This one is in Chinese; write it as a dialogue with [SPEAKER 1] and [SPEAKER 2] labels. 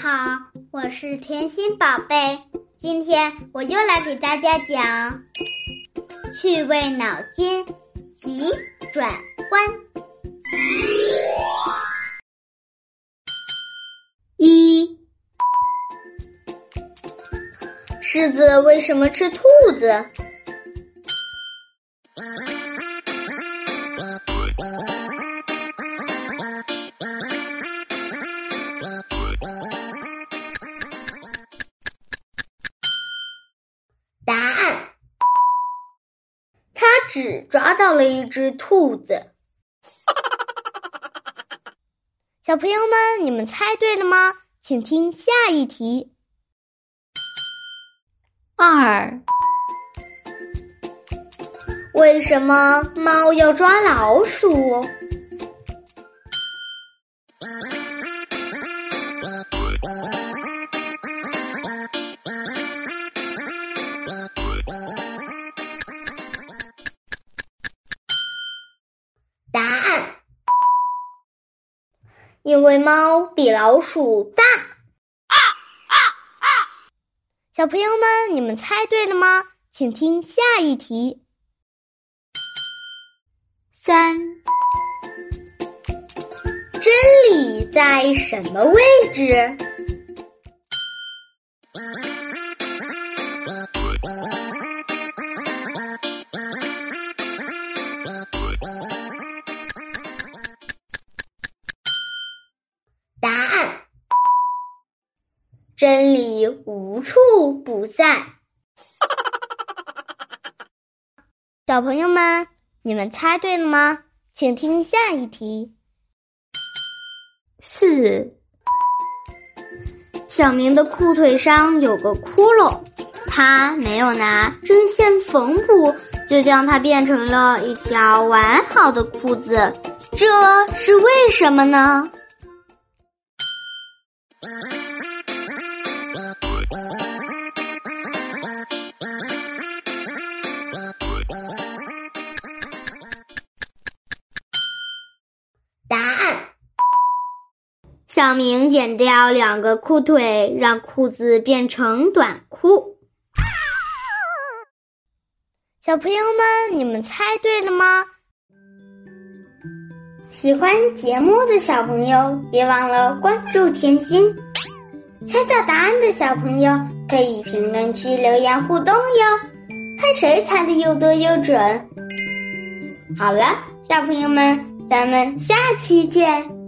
[SPEAKER 1] 好，我是甜心宝贝。今天我又来给大家讲趣味脑筋急转弯。一，狮子为什么吃兔子？只抓到了一只兔子。小朋友们，你们猜对了吗？请听下一题。
[SPEAKER 2] 二，
[SPEAKER 1] 为什么猫要抓老鼠？因为猫比老鼠大。啊啊啊小朋友们，你们猜对了吗？请听下一题。
[SPEAKER 2] 三，
[SPEAKER 1] 真理在什么位置？真理无处不在。小朋友们，你们猜对了吗？请听下一题。
[SPEAKER 2] 四，
[SPEAKER 1] 小明的裤腿上有个窟窿，他没有拿针线缝补，就将它变成了一条完好的裤子，这是为什么呢？小明剪掉两个裤腿，让裤子变成短裤。小朋友们，你们猜对了吗？喜欢节目的小朋友，别忘了关注甜心。猜到答案的小朋友，可以评论区留言互动哟，看谁猜的又多又准。好了，小朋友们，咱们下期见。